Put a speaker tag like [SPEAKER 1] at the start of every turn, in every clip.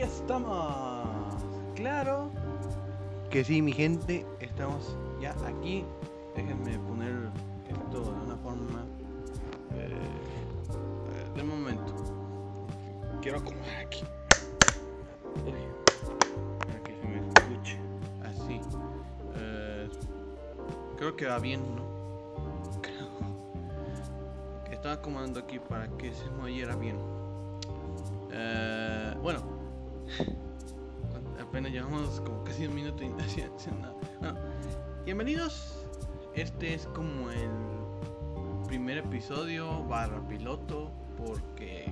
[SPEAKER 1] Estamos. Claro que sí, mi gente. Estamos ya aquí. Déjenme poner esto de una forma. Eh, de momento. Quiero acomodar aquí. Para que se me escuche. Así. Eh, creo que va bien, ¿no? Creo. Estaba acomodando aquí para que se me oyera bien. Como casi un minuto y no nada. Bienvenidos. Este es como el primer episodio barra piloto porque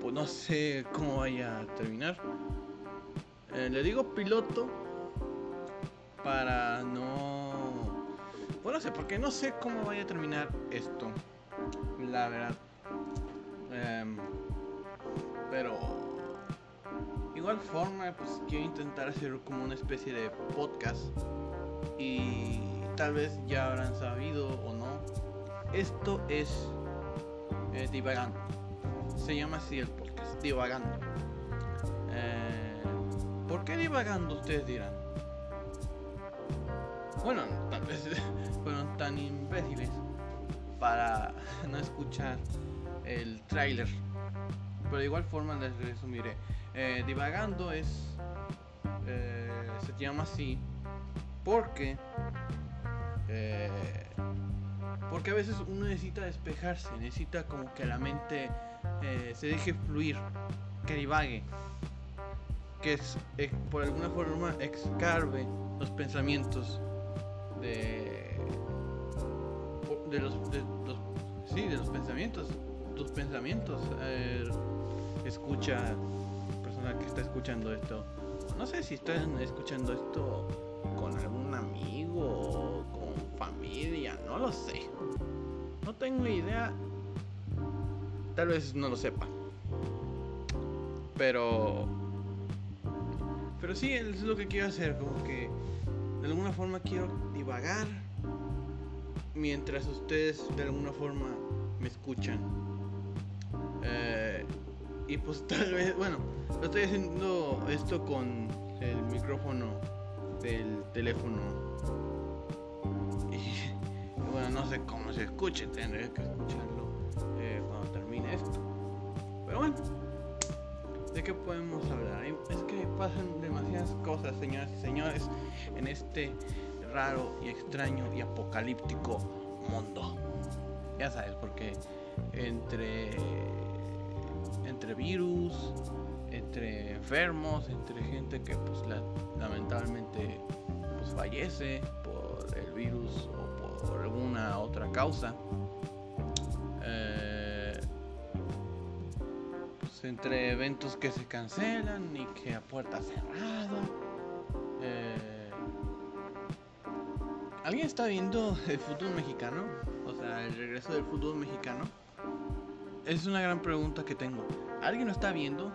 [SPEAKER 1] pues no sé cómo vaya a terminar. Eh, le digo piloto para no... Bueno, no sé, porque no sé cómo vaya a terminar esto. La verdad. Igual forma pues quiero intentar hacer como una especie de podcast. Y tal vez ya habrán sabido o no. Esto es eh, divagando. Se llama así el podcast divagando. Eh, ¿por qué divagando ustedes dirán? bueno tal vez fueron tan imbéciles para no escuchar el tráiler. Pero de igual forma les resumiré. Eh, divagando es. Eh, se llama así porque. Eh, porque a veces uno necesita despejarse, necesita como que la mente se deje fluir, que divague, que es, por alguna forma excarve los pensamientos de. de los, de los. sí, de los pensamientos tus pensamientos. Escucha, persona que está escuchando esto. No sé si están escuchando esto con algún amigo o con familia, no lo sé. No tengo idea. Tal vez no lo sepa. Pero. Pero sí, es lo que quiero hacer. Como que de alguna forma quiero divagar. Mientras ustedes de alguna forma me escuchan. Y pues tal vez, bueno, lo estoy haciendo esto con el micrófono del teléfono. Y, bueno, no sé cómo se escuche, tendré que escucharlo eh, cuando termine esto. Pero bueno, ¿de qué podemos hablar? Es que pasan demasiadas cosas, señoras y señores, en este raro y extraño y apocalíptico mundo. Ya sabes, porque entre entre virus, entre enfermos, entre gente que pues lamentablemente pues fallece por el virus o por alguna otra causa. Eh, pues entre eventos que se cancelan y que a puerta cerrada. Eh, ¿Alguien está viendo el fútbol mexicano? O sea, el regreso del fútbol mexicano es una gran pregunta que tengo. ¿Alguien lo está viendo?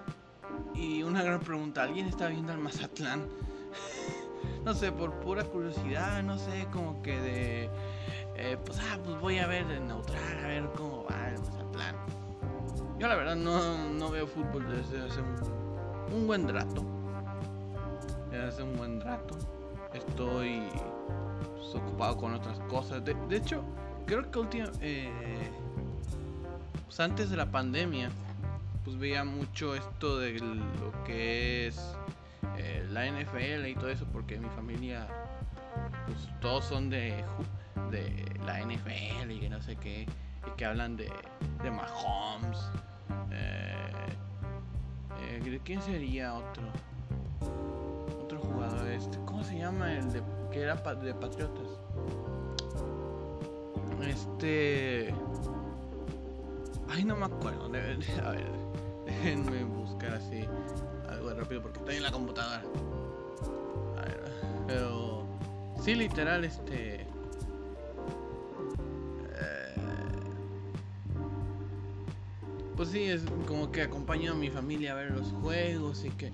[SPEAKER 1] Y una gran pregunta, ¿alguien está viendo al Mazatlán? no sé, por pura curiosidad, no sé, como que de... Eh, pues, ah, pues voy a ver el neutral, a ver cómo va el Mazatlán. Yo la verdad no, no veo fútbol desde hace un, buen rato. Desde hace un buen rato. Estoy pues, ocupado con otras cosas. De, de hecho, creo que última... Eh, pues antes de la pandemia, pues veía mucho esto de lo que es eh, la NFL y todo eso, porque mi familia, pues todos son de, de la NFL y que no sé qué, y que hablan de, de Mahomes. Eh, eh, ¿De quién sería otro? Otro jugador, este, ¿cómo se llama el de que era de Patriotas? Este Ay, no me acuerdo. A ver, déjenme buscar así algo rápido porque estoy en la computadora. A ver, pero sí, literal, este. Eh, pues sí, es como que acompaño a mi familia a ver los juegos y que.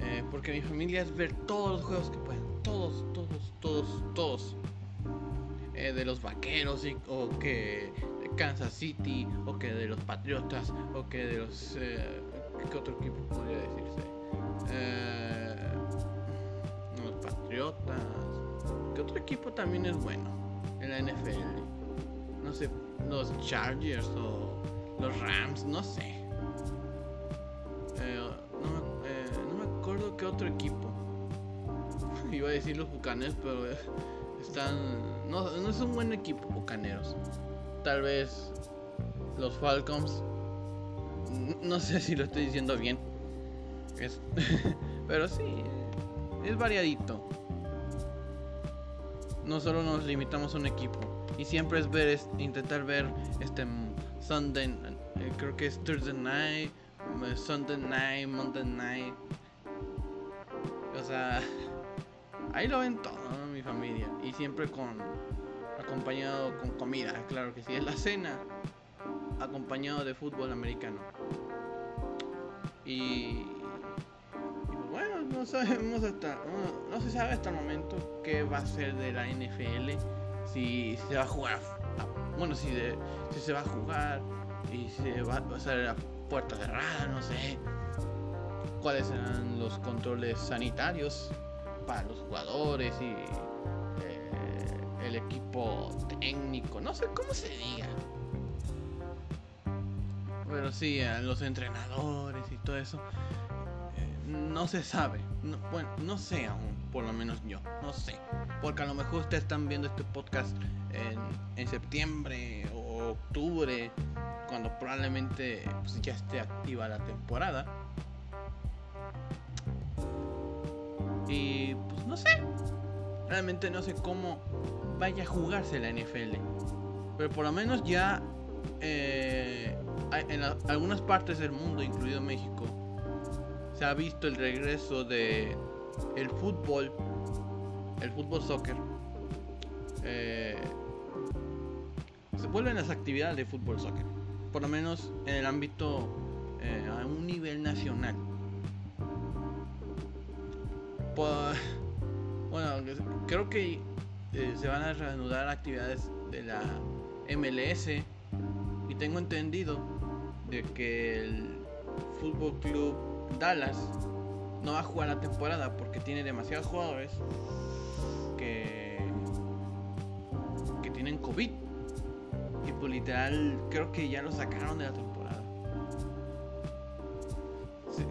[SPEAKER 1] Eh, porque mi familia es ver todos los juegos que pueden. Todos, todos, todos, todos. Eh, de los vaqueros y, o que Kansas City, o que de los Patriotas, o que de los... Eh, ¿Qué otro equipo podría decirse? Eh, los Patriotas. ¿Qué otro equipo también es bueno en la NFL? No sé, los Chargers o los Rams, no sé. Eh, eh, no, me, acuerdo qué otro equipo. Iba a decir los Bucaneros, pero están. No, no es un buen equipo, Bucaneros. Tal vez los Falcons. No sé si lo estoy diciendo bien. Es, pero sí, es variadito. No solo nos limitamos a un equipo. Y siempre es ver, es, intentar ver este Sunday, eh, creo que es Thursday night, Sunday night, Monday night. O sea, ahí lo ven todo, mi familia. Y siempre con acompañado con comida, claro que sí. Es la cena acompañado de fútbol americano. Y, bueno, no sabemos hasta, no, se sabe hasta el momento qué va a ser de la NFL, si, se va a jugar, bueno, si, si se va a jugar y se va a hacer a puerta cerrada, no sé cuáles serán los controles sanitarios para los jugadores y el equipo técnico, no sé cómo se diga. Pero sí, a los entrenadores y todo eso. Eh, no se sabe. bueno, no sé aún, por lo menos yo. No sé. Porque a lo mejor ustedes están viendo este podcast en, en septiembre o octubre. Cuando probablemente pues, ya esté activa la temporada. Y pues no sé. Realmente no sé cómo vaya a jugarse la NFL. Pero por lo menos ya eh, en algunas partes del mundo, incluido México, se ha visto el regreso de el fútbol, el fútbol soccer. Eh, se vuelven las actividades de fútbol soccer, por lo menos en el ámbito eh, a un nivel nacional. bueno, creo que eh, se van a reanudar actividades de la MLS y tengo entendido de que el Fútbol Club Dallas no va a jugar la temporada porque tiene demasiados jugadores que, que tienen COVID. Y pues literal creo que ya lo sacaron de la temporada.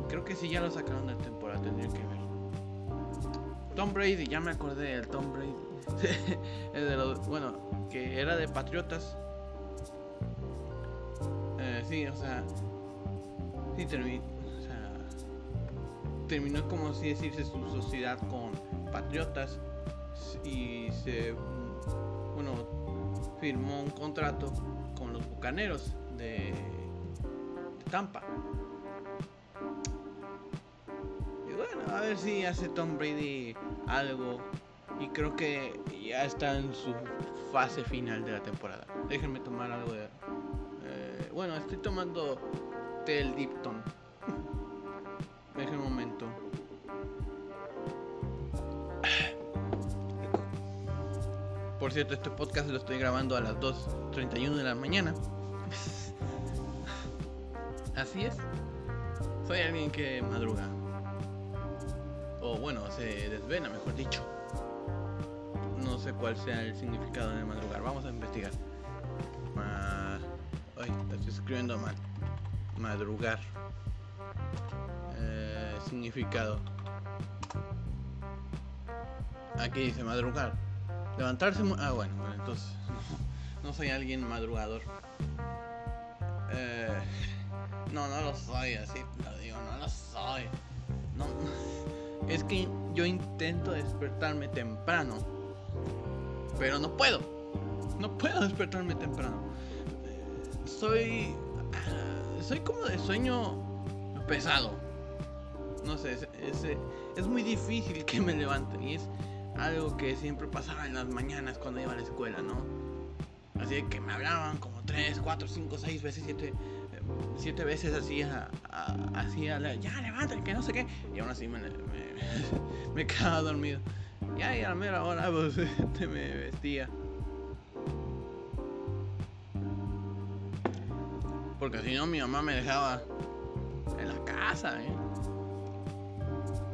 [SPEAKER 1] creo que sí ya lo sacaron de la temporada, tendría que ver. Tom Brady, ya me acordé del Tom Brady. bueno, que era de Patriotas sí, o sea, sí terminó, o sea, terminó como así decirse su sociedad con Patriotas y se, bueno, firmó un contrato con los Bucaneros de, Tampa. Y bueno, a ver si hace Tom Brady algo. Y creo que ya está en su fase final de la temporada. Déjenme tomar algo de, bueno, estoy tomando Tel Dipton. Deje un momento. Por cierto, este podcast lo estoy grabando a las 2.31 de la mañana. Así es. Soy alguien que madruga. O bueno, se desvena, mejor dicho. Sé cuál sea el significado de madrugar. Vamos a investigar. Ay, estoy escribiendo mal. Madrugar. Eh, significado. Aquí dice madrugar. Levantarse. Ah, bueno, entonces. No soy alguien madrugador. Eh, no, no lo soy, así lo digo, no lo soy. No, es que yo intento despertarme temprano, pero no puedo. No puedo despertarme temprano soy. Ah, soy como de sueño pesado. No sé, es, es, muy difícil que me levante. Y es algo que siempre pasaba en las mañanas cuando iba a la escuela, ¿no? Así que me hablaban como 3, 4, 5, 6 veces, 7 siete veces así a, así a la, ya levántate, que no sé qué. Y aún así me, me, me quedaba dormido. Y ahí a la mera hora pues, me vestía. Porque si no, mi mamá me dejaba en la casa, ¿eh?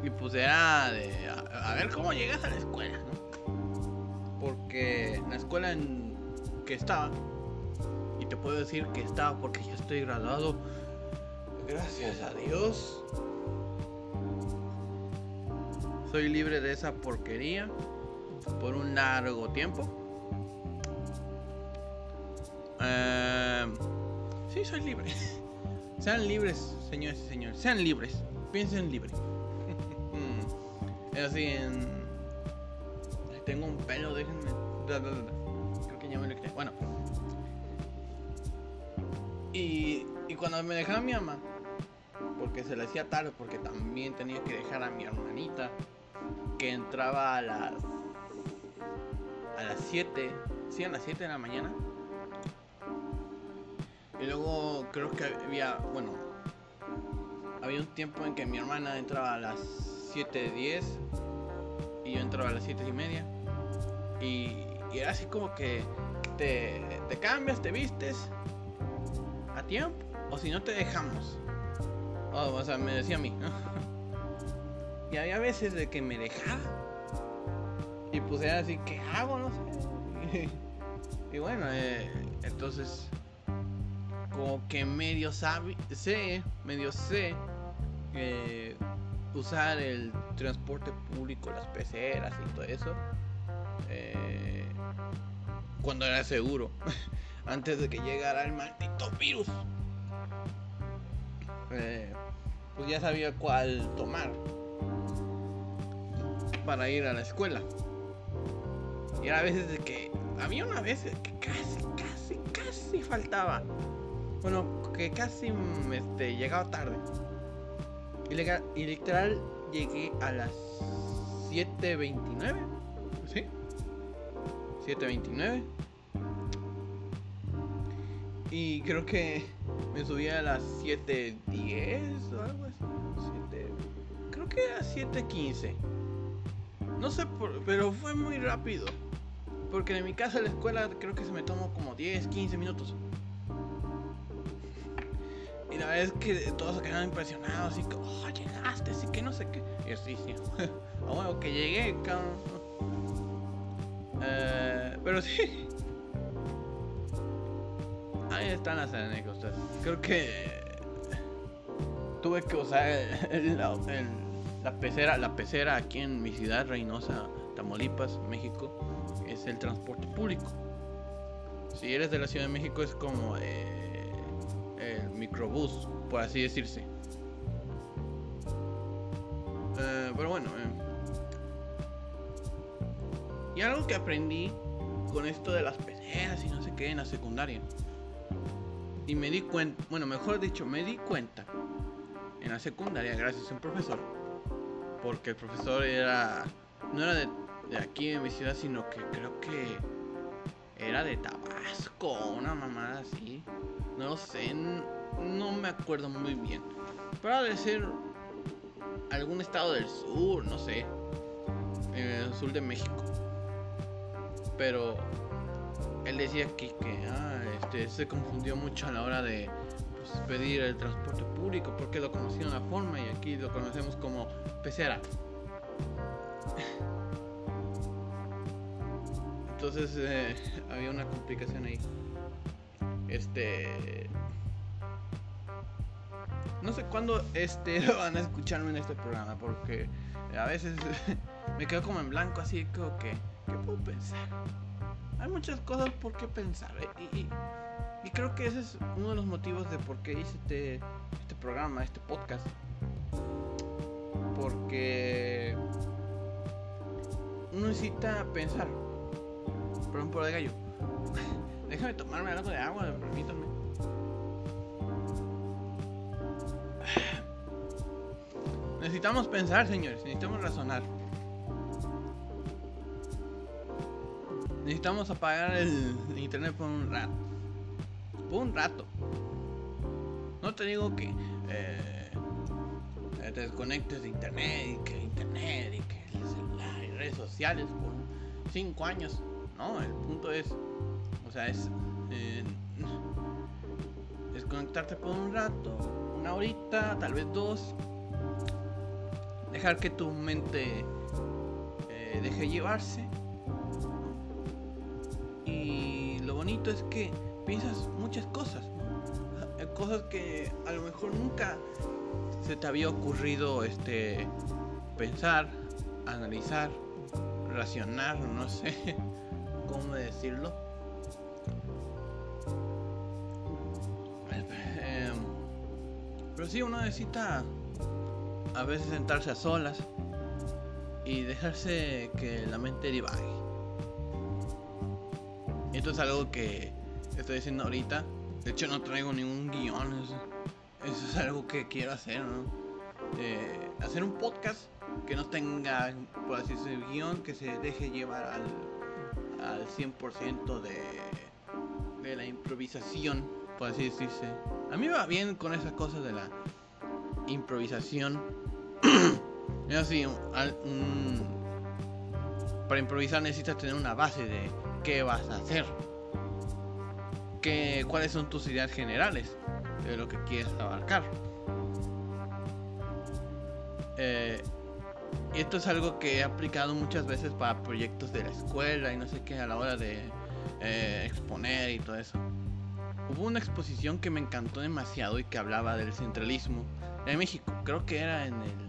[SPEAKER 1] Y pues era de a, ver cómo llegas a la escuela, ¿no? Porque la escuela en que estaba, y te puedo decir que estaba porque ya estoy graduado, gracias a Dios. Soy libre de esa porquería por un largo tiempo. Eh, sí, soy libre. Sean libres, señores y señores. Sean libres. Piensen libre. es así en... Tengo un pelo, déjenme. Creo que ya me lo quité. Bueno. Y, y cuando me dejaba mi mamá, porque se le hacía tarde, porque también tenía que dejar a mi hermanita, que entraba a las a las 7, sí, a las 7 de la mañana. Y luego creo que había, bueno, había un tiempo en que mi hermana entraba a las 7.10 y yo entraba a las 7 y media. Y, era así como que te, te cambias, te vistes a tiempo, o si no te dejamos. o sea, me decía a mí. y había veces de que me dejaba y pues era así, ¿qué hago? No sé. y bueno, eh, entonces, como que medio sabe, sé, medio sé eh, usar el transporte público, las peceras y todo eso. Eh, cuando era seguro, antes de que llegara el maldito virus. pues ya sabía cuál tomar para ir a la escuela. Y era a veces de que. Había una vez que casi, casi, casi faltaba. Bueno, que casi este, llegaba tarde. Y, literal llegué a las 7.29. ¿Sí? 7.29. Y creo que me subí a las 7.10 o algo que era 7.15. No sé, por, pero fue muy rápido. Porque en mi casa a la escuela creo que se me tomó como 10, 15 minutos. Y la verdad es que todos se quedaron impresionados, así que, oh, llegaste, así que no sé qué. Y yo, sí, sí. ah, bueno, que llegué. Eh, pero sí. Ahí están las anécdotas. Creo que tuve que usar la pecera, la pecera aquí en mi ciudad, Reynosa, Tamaulipas, México es el transporte público. Si eres de la Ciudad de México es como eh, el microbús, por así decirse. Eh, pero bueno. Eh. Y algo que aprendí con esto de las peleas y no sé qué en la secundaria. Y me di cuenta, bueno, mejor dicho, me di cuenta en la secundaria gracias a un profesor. Porque el profesor era, no era de de aquí en mi ciudad, sino que creo que era de Tabasco, una mamada así. No lo sé, no me acuerdo muy bien. Pero de ser algún estado del sur, no sé. el sur de México. Pero él decía aquí que ah, este, se confundió mucho a la hora de pedir el transporte público porque lo conocía de una forma y aquí lo conocemos como pecera. Entonces eh, había una complicación ahí. Este. No sé cuándo este van a escucharme en este programa, porque a veces me quedo como en blanco, así como que, ¿qué puedo pensar? Hay muchas cosas por qué pensar, eh, y, y, creo que ese es uno de los motivos de por qué hice este, este programa, este podcast. Porque uno necesita pensar Perdón por de gallo. Déjame tomarme algo de agua, permítanme. Necesitamos pensar, señores. Necesitamos razonar. Necesitamos apagar el internet por un rato. Por un rato. No te digo que eh, te desconectes de internet y que internet y que el celular y redes sociales por 5 años. No, el punto es, o sea, es eh, desconectarte por un rato, una horita, tal vez dos. dejar que tu mente eh, deje llevarse. Y lo bonito es que piensas muchas cosas, cosas que a lo mejor nunca se te había ocurrido este pensar, analizar, racionar, no sé cómo decirlo. Em, pero sí, uno necesita a veces sentarse a solas y dejarse que la mente divague. Esto es algo que estoy diciendo ahorita. De hecho, no traigo ningún guion. Eso, es algo que quiero hacer, ¿no? hacer un podcast que no tenga, por así decirlo, guion, que se deje llevar al, al 100% de, la improvisación, por así decirse. A mí va bien con esas cosas de la improvisación. así, para improvisar necesitas tener una base de qué vas a hacer. Cuáles son tus ideas generales de lo que quieres abarcar. Eh, esto es algo que he aplicado muchas veces para proyectos de la escuela y no sé qué a la hora de eh, exponer y todo eso. Hubo una exposición que me encantó demasiado y que hablaba del centralismo en México. Creo que era en el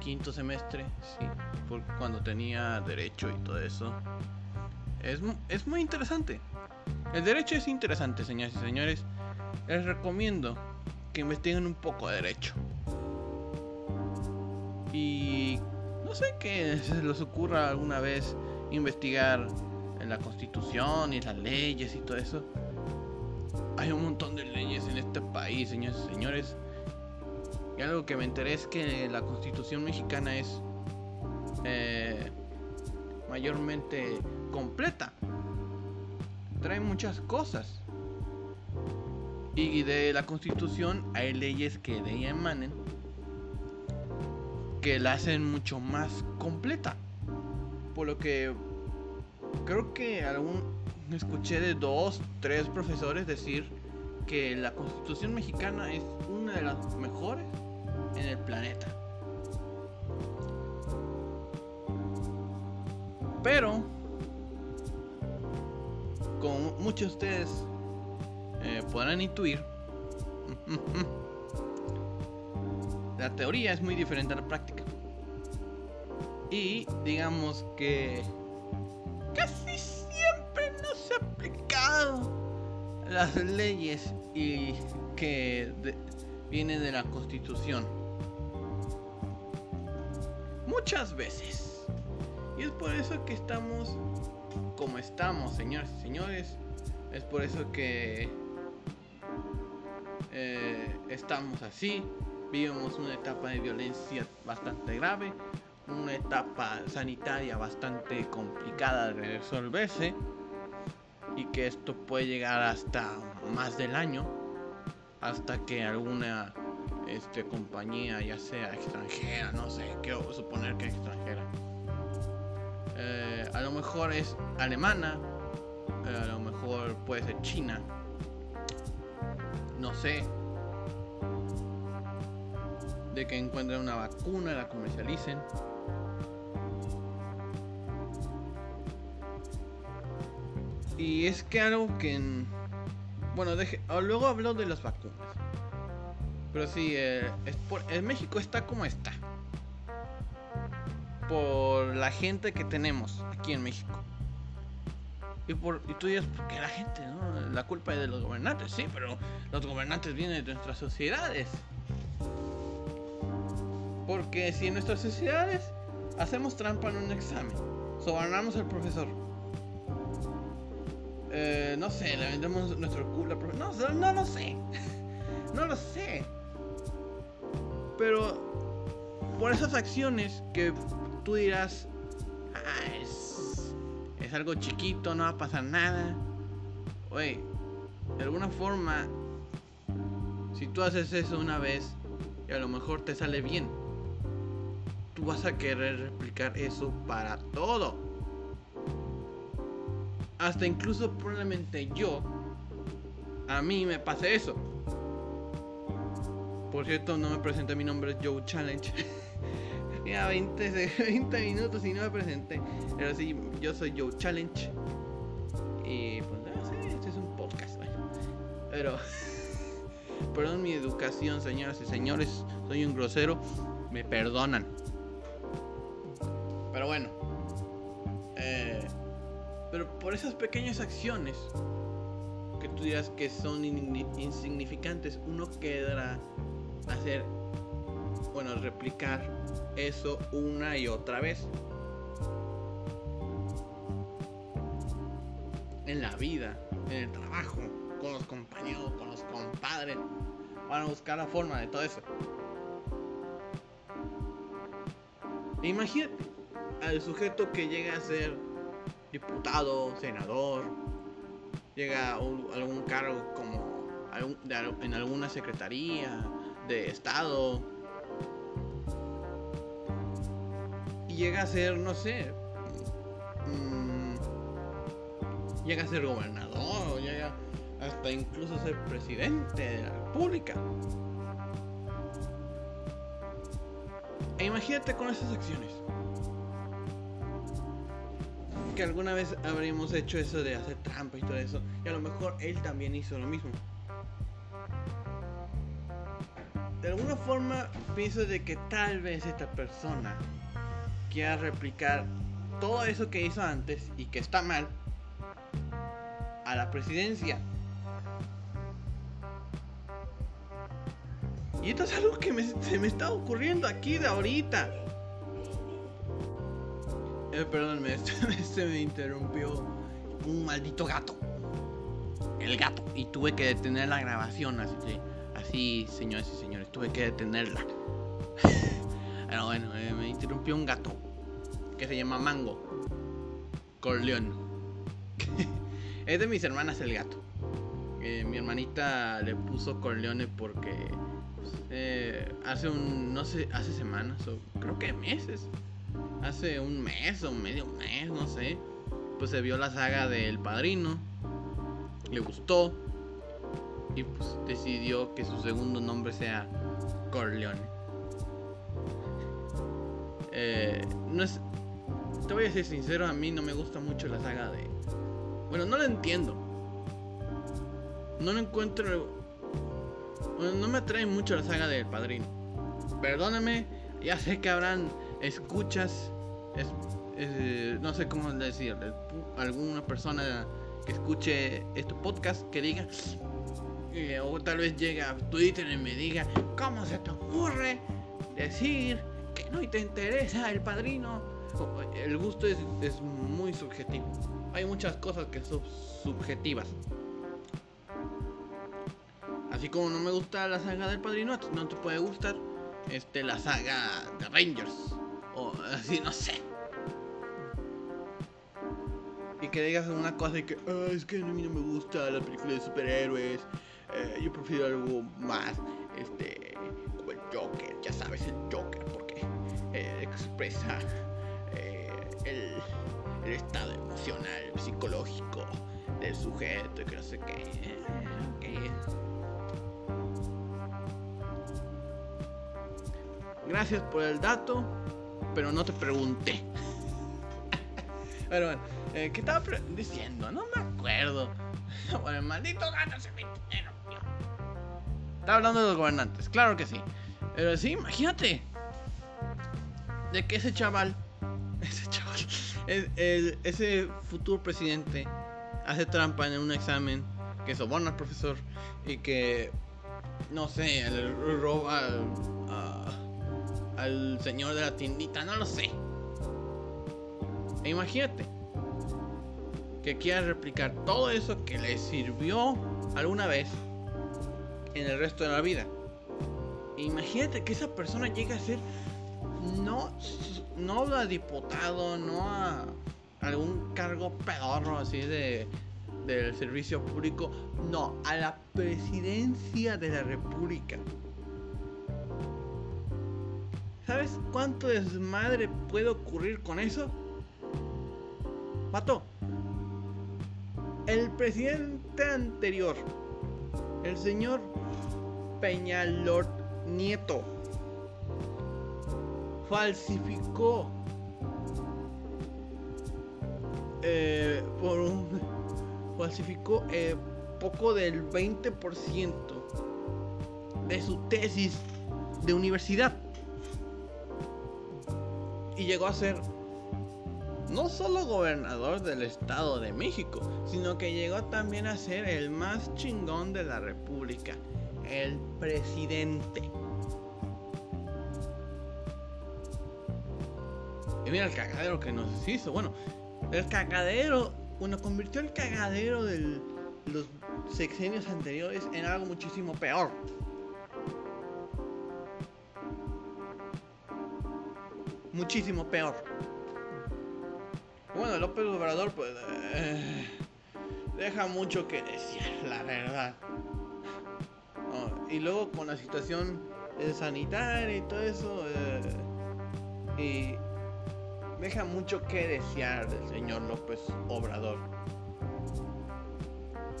[SPEAKER 1] quinto semestre, sí, cuando tenía derecho y todo eso. Es, es muy interesante. El derecho es interesante, señores y señores. Les recomiendo que investiguen un poco de derecho. Y no sé que se les ocurra alguna vez investigar en la constitución y las leyes y todo eso. Hay un montón de leyes en este país, señores y señores. Y algo que me enteré es que la constitución mexicana es eh, mayormente completa. Trae muchas cosas. Y de la constitución hay leyes que de ella emanen que la hacen mucho más completa. Por lo que creo que algún escuché de dos, tres profesores decir que la Constitución mexicana es una de las mejores en el planeta. Pero, como muchos de ustedes eh, podrán intuir, la teoría es muy diferente a la práctica. Y digamos que casi siempre no se ha aplicado las leyes y que vienen de la constitución. Muchas veces. Y es por eso que estamos como estamos, señores y señores. Es por eso que eh, estamos así vivimos una etapa de violencia bastante grave, una etapa sanitaria bastante complicada de resolverse y que esto puede llegar hasta más del año hasta que alguna este, compañía ya sea extranjera, no sé, quiero suponer que extranjera. A lo mejor es alemana, eh, a lo mejor puede ser china, no sé, de que encuentren una vacuna, la comercialicen. Y es que algo que... Bueno, ah, luego hablo de las vacunas. Pero sí, eh, México está como está. Por la gente que tenemos aquí en México. Y, por, y tú dices, ¿por qué la gente? No? La culpa es de los gobernantes, sí, pero los gobernantes vienen de nuestras sociedades. Porque si en nuestras sociedades hacemos trampa en un examen, sobornamos al profesor, eh, no sé, le vendemos nuestro culo al profesor, no, no lo sé, no lo sé. Pero por esas acciones que tú dirás, ah, es, es algo chiquito, no va a pasar nada. Oye, de alguna forma, si tú haces eso una vez y a lo mejor te sale bien, tú vas a querer replicar eso para todo. Hasta incluso probablemente yo, a mí me pase eso. Por cierto, no me presenté, mi nombre es Joe Challenge. Ya 20, 20 minutos y no me presenté. Pero sí, yo soy Joe Challenge. Y pues, no sé, este es un podcast. Pero, perdón mi educación, señoras y señores. Soy un grosero. Me perdonan. Pero bueno. Eh, pero por esas pequeñas acciones que tú dirás que son in- insignificantes, uno quedará hacer, bueno, replicar eso una y otra vez. En la vida, en el trabajo, con los compañeros, con los compadres. Van a buscar la forma de todo eso. Imagínate al sujeto que llega a ser diputado, senador, llega a un- algún cargo como algún- de en alguna secretaría de estado llega a ser, no sé, mm, llega a ser gobernador o llega hasta incluso a ser presidente de la república. E imagínate con esas acciones. Que alguna vez habríamos hecho eso de hacer trampa y todo eso. Y a lo mejor él también hizo lo mismo. De alguna forma pienso de que tal vez esta persona quiera replicar todo eso que hizo antes y que está mal a la presidencia. Y esto es algo que me- se me está ocurriendo aquí de ahorita. Eh, perdón, me, se me interrumpió un maldito gato. El gato. Y tuve que detener la grabación, así así, señores y señores, tuve que detenerla. Pero bueno, eh, me interrumpió un gato que se llama Mango Corleón. es de mis hermanas el gato. Eh, mi hermanita le puso Corleone porque eh, hace un, no sé, hace semanas o creo que meses, hace un mes o medio mes, no sé, pues se vio la saga del Padrino, le gustó y pues decidió que su segundo nombre sea Corleone. Eh, no es, te voy a ser sincero, a mí no me gusta mucho la saga de, bueno, no la entiendo, no lo encuentro bueno, no me atrae mucho la saga del padrino. Perdóname, ya sé que habrán escuchas, es- no sé cómo decirle, alguna persona que escuche este podcast que diga, eh, o tal vez llegue a Twitter y me diga, ¿cómo se te ocurre decir no te interesa el padrino? O- El gusto es, es muy subjetivo. Hay muchas cosas que son subjetivas. Así como no me gusta la saga del padrino, no te puede gustar este, la saga de Rangers. O así, no sé. Y que digas una cosa y que "Ah, es que a mí no me gusta la película de superhéroes. eh, yo prefiero algo más, este, como el Joker, ya sabes, el Joker, eh, expresa eh, el, estado emocional, psicológico del sujeto y que no sé qué. Gracias por el dato, pero no te pregunté. pero bueno, eh, ¿qué estaba diciendo? No me acuerdo. bueno, el maldito gato se me. Estaba hablando de los gobernantes, claro que sí. Pero sí, imagínate. De que ese chaval, ese chaval, ese futuro presidente hace trampa en un examen, que soborna al profesor y que, no sé, le roba al, señor de la tiendita, no lo sé. E imagínate que quiera replicar todo eso que le sirvió alguna vez en el resto de la vida. Imagínate que esa persona llegue a ser no, no a diputado, no a algún cargo pedorro así de del servicio público, no, a la presidencia de la república. ¿Sabes cuánto desmadre puede ocurrir con eso? Pato, el presidente anterior, el señor Peñalort Nieto, falsificó eh, por un falsificó eh, poco del 20% de su tesis de universidad y llegó a ser no solo gobernador del Estado de México, sino que llegó también a ser el más chingón de la República, el presidente. Y mira el cagadero que nos hizo. Bueno, el cagadero, bueno, convirtió el cagadero de los sexenios anteriores en algo muchísimo peor. Muchísimo peor. Bueno, López Obrador, pues. Eh, deja mucho que decir, la verdad. y luego con la situación sanitaria y todo eso. Eh, y deja mucho que desear del señor López Obrador.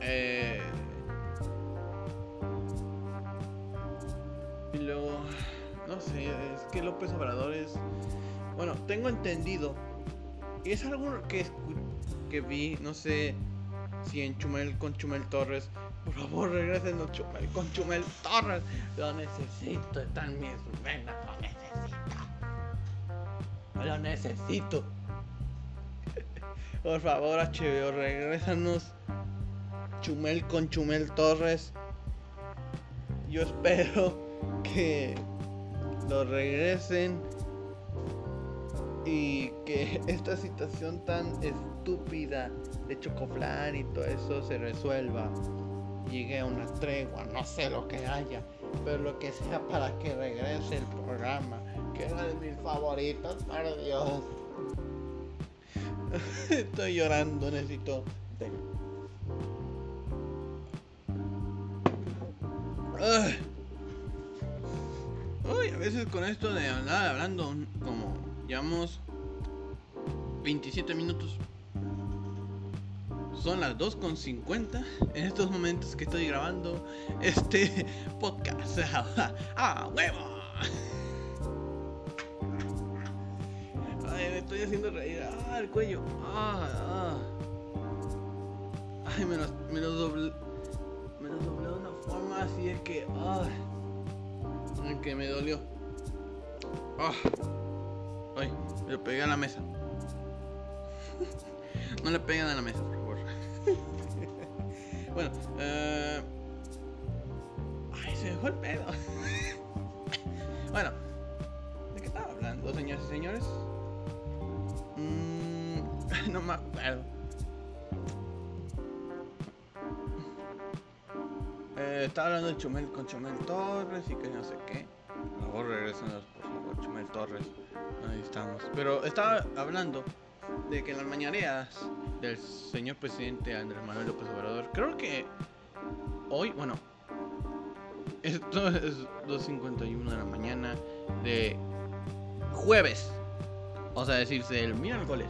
[SPEAKER 1] Eh, y luego, no sé, es que López Obrador es. Bueno, tengo entendido y es algo que, que vi, no sé si en Chumel con Chumel Torres. Por favor, regresen a Chumel con Chumel Torres. Lo necesito, están mis venas. Lo necesito. Por favor, HBO, regrésanos. Chumel con Chumel Torres. Yo espero que lo regresen y que esta situación tan estúpida de Chocoflan y todo eso se resuelva. Llegue a una tregua, no sé lo que haya, pero lo que sea para que regrese el programa, que era de mis favoritos, por Dios. Estoy llorando, necesito. Uy, a veces con esto de hablar hablando como Llevamos 27 minutos. Son las 2.50 en estos momentos que estoy grabando este podcast. ¡Ah, huevo! Haciendo reír. ¡Ah, el cuello! ¡Ah, ah! Ay, me lo, me lo doblé. Me lo doblé de una forma así es que. ¡Ah! Que me dolió. ¡Ah! Ay, le pegué a la mesa. no le peguen a la mesa, por favor. bueno, eh... Ay, se dejó el pedo. bueno, ¿de qué estaba hablando, señores y señores? Mm, no me acuerdo. Eh, estaba hablando de Chumel con Chumel Torres y que no sé qué. Por favor, regresen, por favor, Chumel Torres. Ahí estamos. Pero estaba hablando de que en las mañaneras del señor presidente Andrés Manuel López Obrador, creo que hoy, bueno, esto es 2.51 de la mañana de jueves, o sea, decirse el miércoles.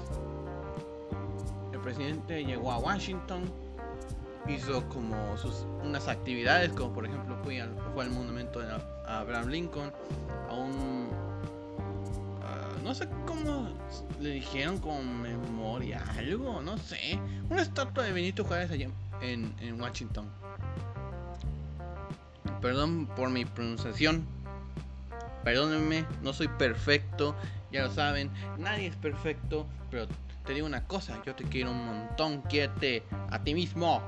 [SPEAKER 1] El presidente llegó a Washington, hizo como sus unas actividades, como por ejemplo fue al, fue al monumento de Abraham Lincoln, a un no sé cómo le dijeron con memoria, algo, no sé. Una estatua de Benito Juárez allá en, en Washington. Perdón por mi pronunciación. Perdónenme, no soy perfecto, ya lo saben, nadie es perfecto, pero te digo una cosa, yo te quiero un montón, quiete a ti mismo.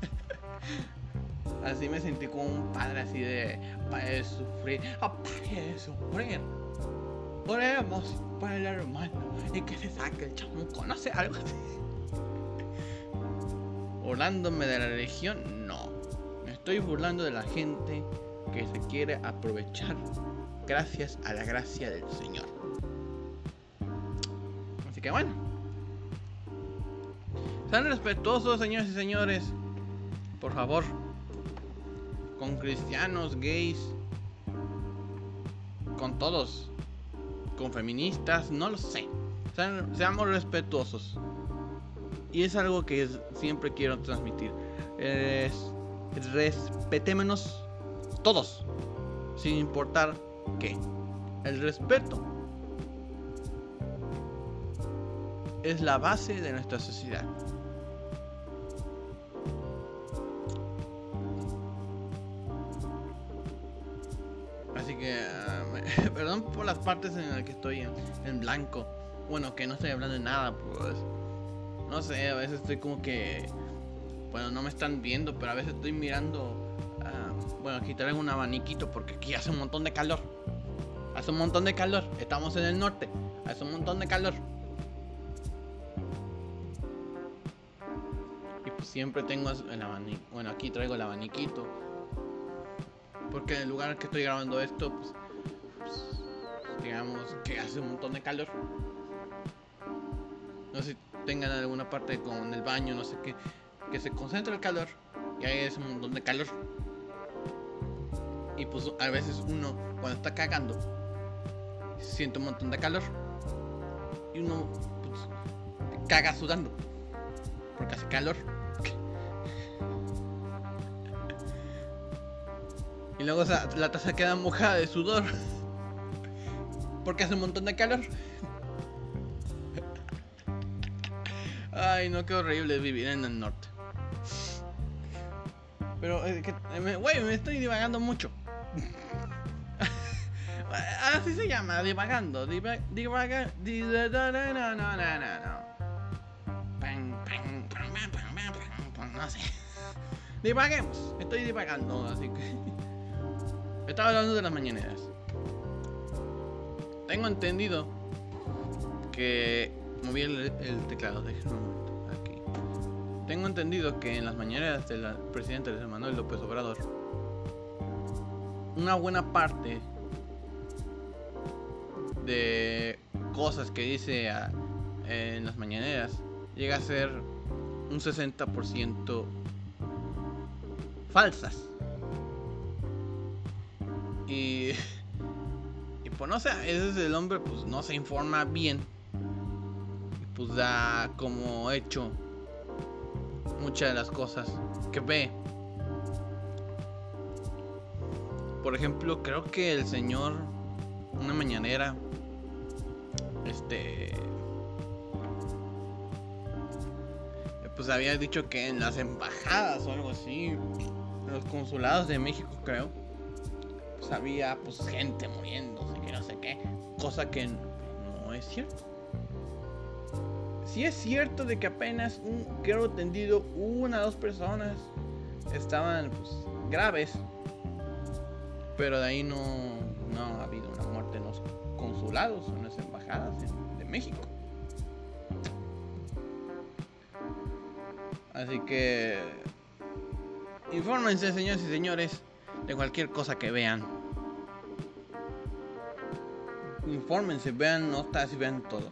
[SPEAKER 1] así me sentí como un padre así de, para de sufrir, oh, de sufrir. Oremos por el hermano y que se saque el chamuco, no algo así. Burlándome de la religión, no. Me estoy burlando de la gente que se quiere aprovechar gracias a la gracia del Señor. Así que bueno. Sean respetuosos, señores y señores. Por favor. Con cristianos, gays. Con todos con feministas, no lo sé. seamos respetuosos. Y es algo que siempre quiero transmitir. Es, respetémonos todos, sin importar qué. El respeto es la base de nuestra sociedad. Así que, perdón por las partes en las que estoy en, blanco. Bueno, que no estoy hablando de nada, pues. No sé, a veces estoy como que. Bueno, no me están viendo, pero a veces estoy mirando. Bueno, aquí traigo un abaniquito porque aquí hace un montón de calor. Hace un montón de calor. Estamos en el norte. Hace un montón de calor. Y pues siempre tengo el abanico. Bueno, aquí traigo el abaniquito. Porque en el lugar que estoy grabando esto, pues, pues digamos que hace un montón de calor. No sé si tengan alguna parte con el baño, no sé qué, que se concentra el calor y ahí es un montón de calor. Y pues a veces uno cuando está cagando siente un montón de calor y uno pues, caga sudando porque hace calor. Y luego la taza queda mojada de sudor porque hace un montón de calor. Ay, no, qué horrible vivir en el norte. Pero, me, me estoy divagando mucho. Así se llama, divagando. Diva, divaga, no, no, no, no. No sé. Divaguemos. Estoy divagando, así que. Estaba hablando de las mañaneras. Tengo entendido que. Moví el, teclado, de Aquí. Tengo entendido que en las mañaneras del presidente Manuel López Obrador, una buena parte de cosas que dice en las mañaneras llega a ser un 60% falsas. Y, y pues no sé, ese es el hombre pues no se informa bien. Y pues da como hecho muchas de las cosas que ve. Por ejemplo, creo que el señor, una mañanera, este pues había dicho que en las embajadas o algo así, en los consulados de México creo, pues había pues gente muriéndose, que no sé qué, cosa que no es cierto. Si es cierto de que apenas un creo tendido una o dos personas estaban pues graves, pero de ahí no, no ha habido una muerte en los consulados o en las embajadas de México. Así que infórmense, señores y señores, de cualquier cosa que vean. Infórmense, vean notas y vean todo.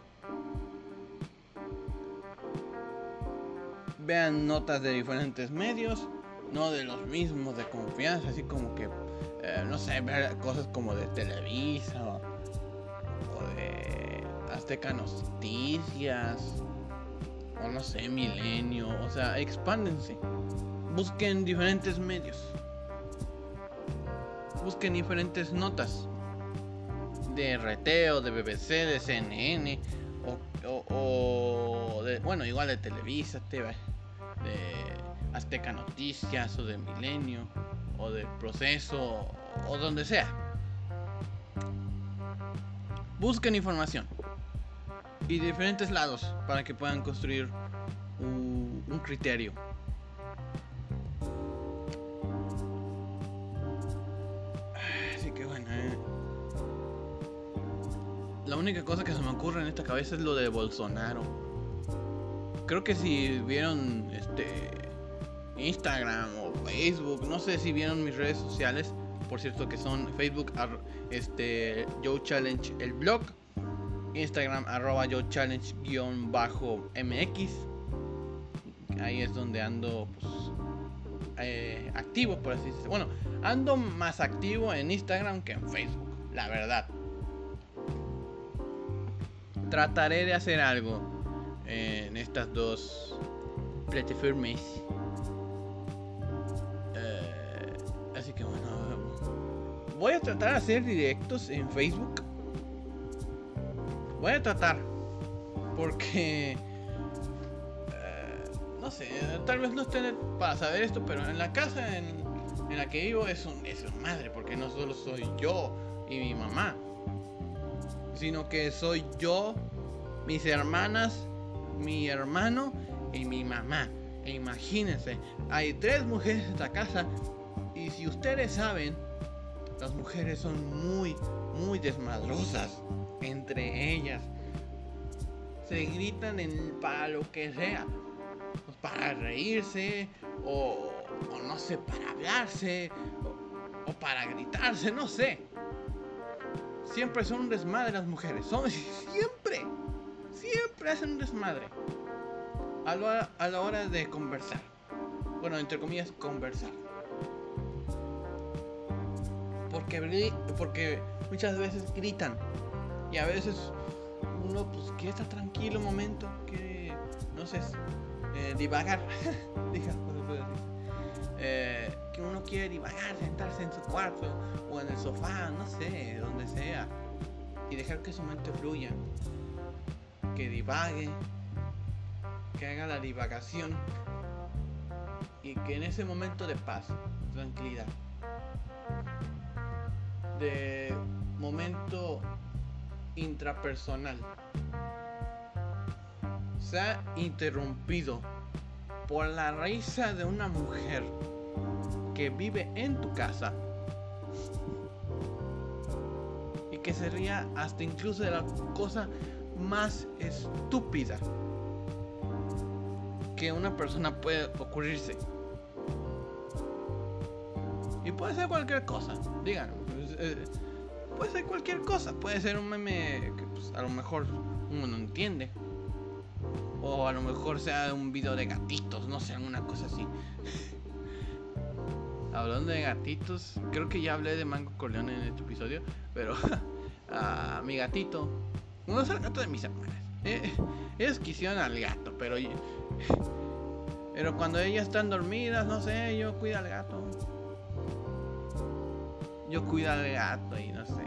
[SPEAKER 1] Vean notas de diferentes medios, no de los mismos de confianza, así como que, eh, no sé, ver cosas como de Televisa o, o de Azteca Noticias o no sé, Milenio, o sea, expándense. Busquen diferentes medios. Busquen diferentes notas de RT o de BBC, de CNN o, de, bueno, igual de Televisa, TV, de Azteca Noticias o de Milenio o de Proceso o donde sea. Busquen información y diferentes lados para que puedan construir un, criterio. Así que bueno, eh. la única cosa que se me ocurre en esta cabeza es lo de Bolsonaro. Creo que si vieron este Instagram o Facebook, no sé si vieron mis redes sociales, por cierto que son Facebook, este Joe Challenge el blog Instagram arroba yo challenge guion bajo mx. Ahí es donde ando pues, eh, activo, por así decirlo. Bueno, ando más activo en Instagram que en Facebook, la verdad. Trataré de hacer algo en estas dos plataformas. Voy a tratar de hacer directos en Facebook Voy a tratar. Porque... eh, no sé, tal vez no esté para saber esto, pero en la casa en, en la que vivo es un, es un madre, porque no solo soy yo y mi mamá, sino que soy yo, mis hermanas, mi hermano y mi mamá. E imagínense, hay tres mujeres en esta casa y si ustedes saben, las mujeres son muy, muy desmadrosas entre ellas. Se gritan en, para lo que sea. Pues para reírse o, no sé, para hablarse o, o para gritarse, no sé. Siempre son un desmadre las mujeres. Son siempre, siempre hacen un desmadre. A la, a la hora de conversar. Bueno, entre comillas, conversar. Porque, porque muchas veces gritan. Y a veces uno pues quiere estar tranquilo un momento. Quiere, no sé, eh, divagar. Diga. Eh, que uno quiere divagar, sentarse en su cuarto o en el sofá, no sé, donde sea. Y dejar que su mente fluya. Que divague. Que haga la divagación. Y que en ese momento de paz, tranquilidad, de momento intrapersonal, se ha interrumpido por la risa de una mujer que vive en tu casa y que se ría hasta incluso de la cosa más estúpida que una persona puede ocurrirse. Y puede ser cualquier cosa, díganme. Pues, eh, puede ser cualquier cosa, puede ser un meme que pues, a lo mejor uno no entiende. O a lo mejor sea un video de gatitos, no sé, una cosa así. Hablando de gatitos, creo que ya hablé de Mango Corleone en este episodio, pero a mi gatito, no es el gato de mis hermanas. Eh, ellos quisieron al gato, pero pero cuando ellas están dormidas, no sé, yo cuido al gato. Yo cuido al gato y no sé.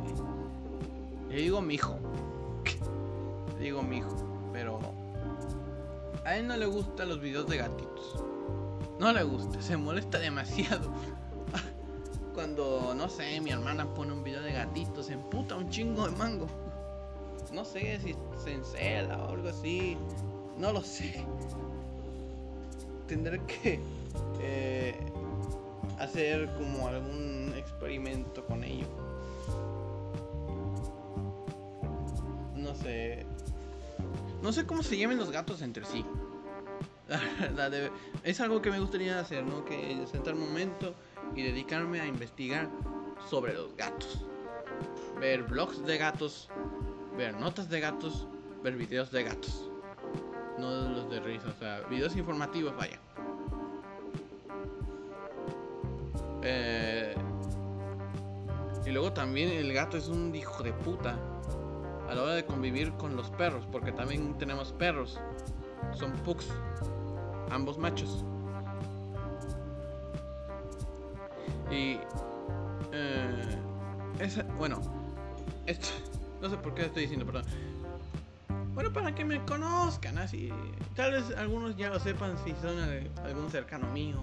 [SPEAKER 1] Le digo mi hijo. Le digo mi hijo, pero a él no le gustan los videos de gatitos. No le gusta, se molesta demasiado. Cuando, no sé, mi hermana pone un video de gatitos, se emputa un chingo de mango. No sé si se encela o algo así. No lo sé. Tendré que eh, hacer como algún experimento con ello. No sé. No sé cómo se llaman los gatos entre sí. La verdad, es algo que me gustaría hacer, ¿no? Que sentar un momento y dedicarme a investigar sobre los gatos. Ver blogs de gatos, ver notas de gatos, ver videos de gatos. No los de risa, o sea, videos informativos, vaya. Eh, y luego también el gato es un hijo de puta a la hora de convivir con los perros, porque también tenemos perros. Son pugs, ambos machos. Y eh, bueno, esto, no sé por qué estoy diciendo, perdón. Bueno, para que me conozcan, así. Tal vez algunos ya lo sepan si son al- algún cercano mío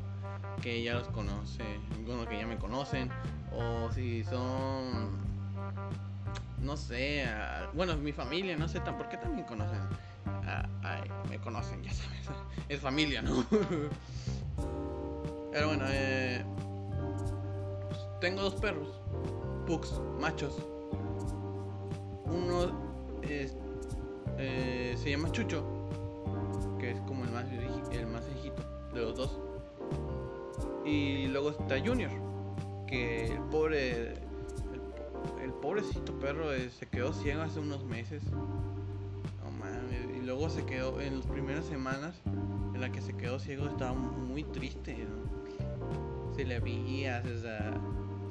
[SPEAKER 1] que ya los conoce, algunos que ya me conocen, o si son, no sé, a- bueno, mi familia, no sé, ¿por qué también conocen? a- ay, me conocen, ya sabes, es familia, ¿no? Pero bueno, eh, tengo dos perros, pugs, machos. Uno eh, se llama Chucho, que es como el más, el más viejito de los dos. Y luego está Junior, que el pobre, el, pobrecito perro eh, se quedó ciego hace unos meses. No mames, y luego se quedó en las primeras semanas en la que se quedó ciego estaba muy triste. Se le veía,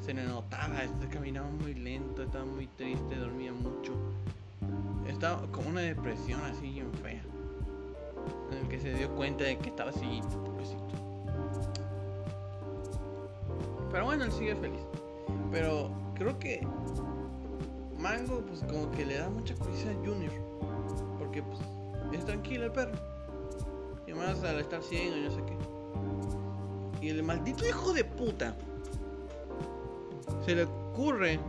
[SPEAKER 1] se le notaba, este, caminaba muy lento, estaba muy triste, dormía mucho. Estaba como una depresión así bien fea. En el que se dio cuenta de que estaba así, pobrecito. Pero bueno, él sigue feliz. Pero creo que Mango, pues como que le da mucha prisa a Junior. Porque pues es tranquilo el perro. Y más al estar ciego y no sé qué. Y el maldito hijo de puta. Se le ocurre.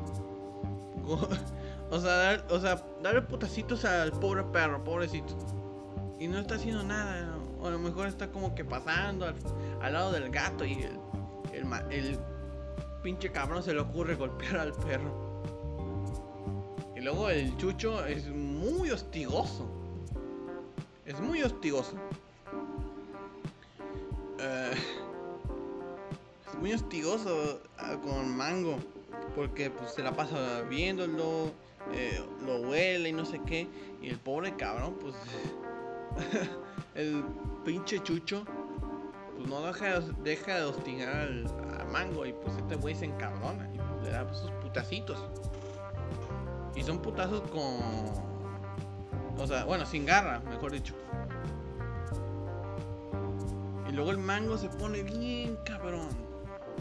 [SPEAKER 1] O sea, dar, o sea, darle putacitos al pobre perro, pobrecito. Y no está haciendo nada. O a lo mejor está como que pasando al, lado del gato y el, el pinche cabrón se le ocurre golpear al perro. Y luego el chucho es muy hostigoso. Es muy hostigoso. Eh, es muy hostigoso ah, con Mango. Porque pues se la pasa viéndolo. Eh, lo huele y no sé qué. Y el pobre cabrón, pues. el pinche chucho. Pues no deja, deja de hostigar al, Mango. Y pues este güey se encabrona. Y le da sus putacitos. Y son putazos con. O sea, bueno, sin garra, mejor dicho. Y luego el mango se pone bien cabrón.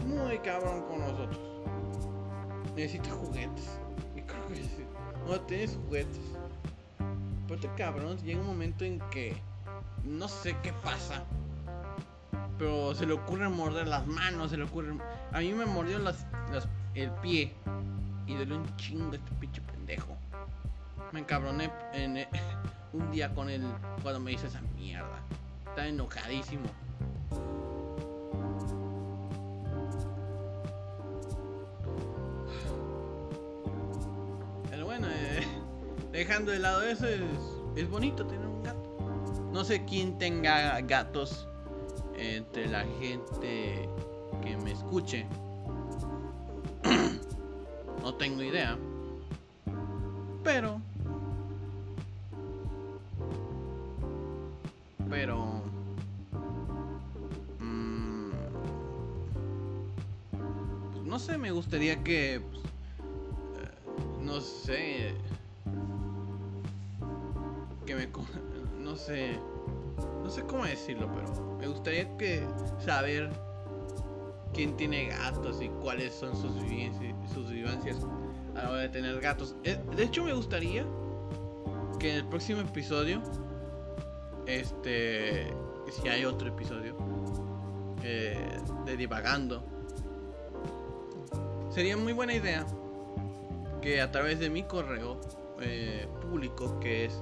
[SPEAKER 1] Muy cabrón con nosotros. Necesita juguetes. Y creo que sí. No tienes juguetes. Pero este cabrón llega un momento en que no sé qué pasa. Pero se le ocurre morder las manos, se le ocurre. A mí me mordió el pie. Y dolió un chingo este pinche pendejo. Me encabroné en, un día con él cuando me hizo esa mierda. Está enojadísimo. Pero bueno, eh, dejando de lado eso, es, es bonito tener un gato. No sé quién tenga gatos entre la gente que me escuche. no tengo idea. Pero pero mmm, pues no sé, me gustaría que pues, eh, no sé que me no sé no sé cómo decirlo, pero me gustaría que saber quién tiene gatos y cuáles son sus vivencias, sus vivencias a la hora de tener gatos. Eh, de hecho, me gustaría que en el próximo episodio este, si hay otro episodio eh, de divagando, sería muy buena idea que a través de mi correo eh, público que es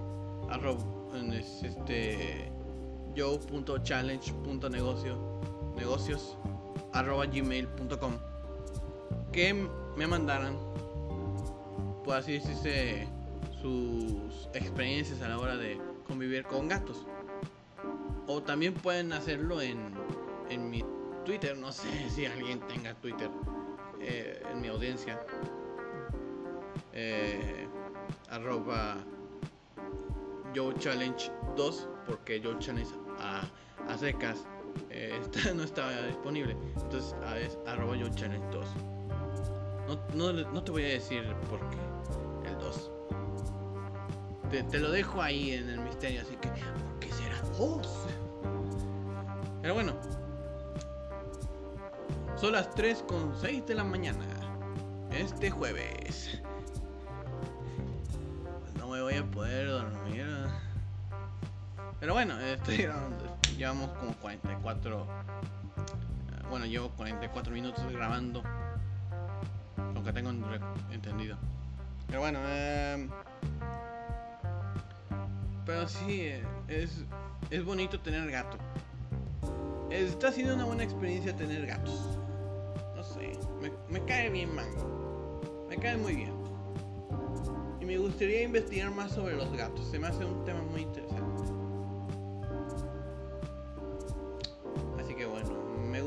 [SPEAKER 1] este yo.challenge.negocios arroba gmail.com que me mandaran pues así decirse sus experiencias a la hora de convivir con gatos o también pueden hacerlo en, en mi Twitter. No sé si alguien tenga Twitter eh, en mi audiencia. Eh, arroba Yo Challenge 2 porque Yo Challenge a, a secas eh, no estaba disponible. Entonces es arroba Yo Challenge 2. No, no, no, te voy a decir por qué el 2. Te, te, lo dejo ahí en el misterio, así que, ¿por qué será 2? Pero bueno. Son las 3 con 6 de la mañana. Este jueves. Pero bueno, estoy Llevamos como 44. Bueno, llevo 44 minutos grabando. Lo que tengo entendido. Pero bueno, eh, pero sí, es, es bonito tener gato. Está siendo una buena experiencia tener gatos. No sé, me, cae bien Mango. Me cae muy bien. Y me gustaría investigar más sobre los gatos. Se me hace un tema muy interesante.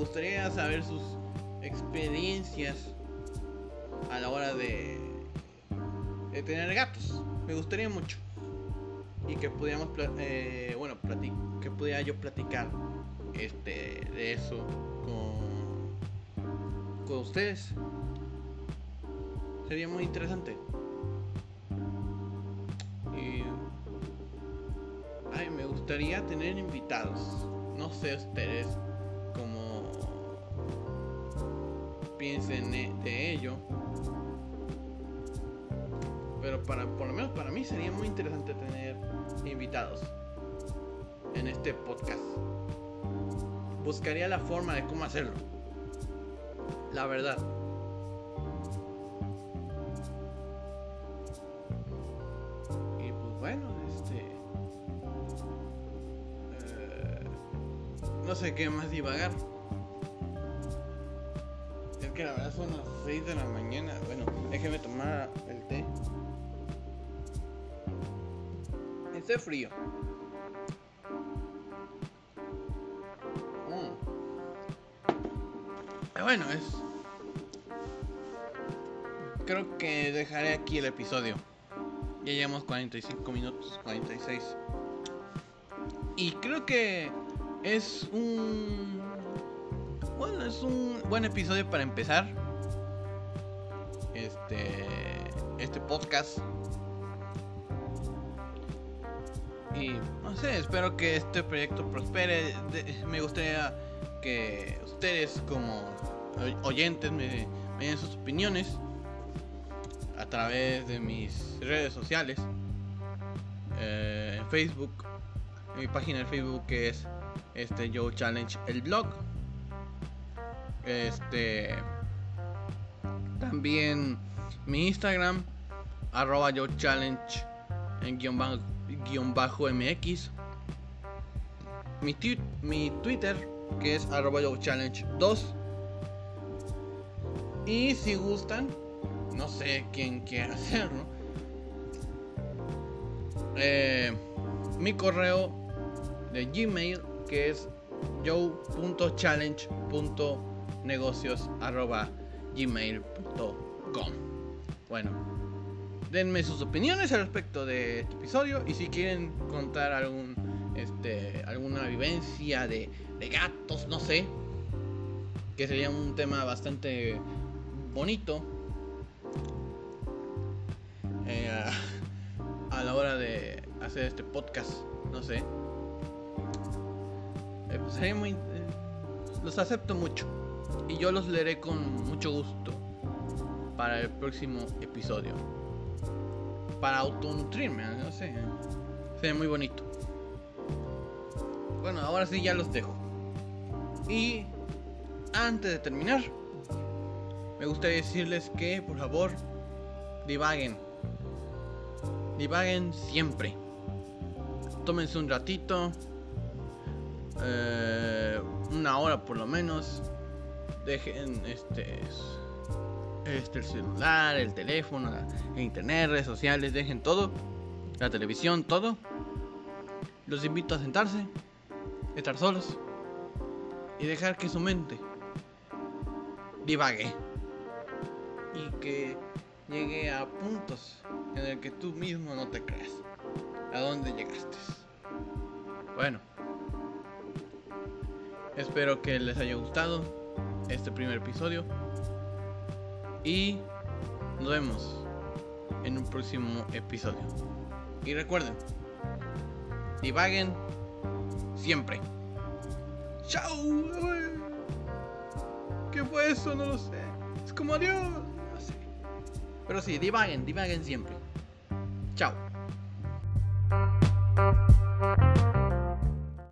[SPEAKER 1] Gustaría saber sus experiencias a la hora de, de tener gatos. Me gustaría mucho. Y que pudiéramos, eh, bueno, que pudiera yo platicar este, de eso con, con ustedes. Sería muy interesante. Y ay, me gustaría tener invitados. No sé ustedes de ello. para, por lo menos para mí sería muy interesante tener invitados en este podcast. Buscaría la forma de cómo hacerlo. La verdad. Y pues bueno, este... eh, no sé qué más divagar. Son las 6 de la mañana. Bueno, déjeme tomar el té. Este frío. Mm. Eh, Bueno, es. Creo que dejaré aquí el episodio. Ya llevamos 45 minutos, 46. Y creo que es un. Bueno, es un buen episodio para empezar. Este. Este podcast. Y no sé, espero que este proyecto prospere. Me gustaría que ustedes como oy- oyentes me, den sus opiniones a través de mis redes sociales. Eh, en Facebook, mi página de Facebook que es este Joe Challenge el blog. Este también mi Instagram arroba Joe Challenge en guion bajo, MX. Mi, Twitter, que es arroba Joe Challenge 2. Y si gustan, no sé quién quiera hacerlo. Eh, mi correo de Gmail, que es joe.challenge.negocios arroba gmail.com. Bueno, denme sus opiniones al respecto de este episodio y si quieren contar algún este alguna vivencia de, gatos, no sé, que sería un tema bastante bonito eh, a, a la hora de hacer este podcast, no sé. Eh, pues sería muy eh, los acepto mucho y yo los leeré con mucho gusto para el próximo episodio. Para autonutrirme, no sé. Sería muy bonito. Bueno, ahora sí ya los dejo. Y antes de terminar, me gustaría decirles que por favor divaguen. Divaguen siempre. Tómense un ratito. eh, una hora por lo menos. Dejen este este, el celular, el teléfono, el internet, redes sociales, dejen todo, la televisión, todo. Los invito a sentarse, estar solos y dejar que su mente divague y que llegue a puntos en el que tú mismo no te creas a dónde llegaste. Bueno, espero que les haya gustado este primer episodio. Y nos vemos en un próximo episodio. Y recuerden, divaguen siempre. ¡Chao! ¿Qué fue eso? No lo sé. Es como adiós. No sé. Pero sí, divaguen, divaguen siempre. Chao.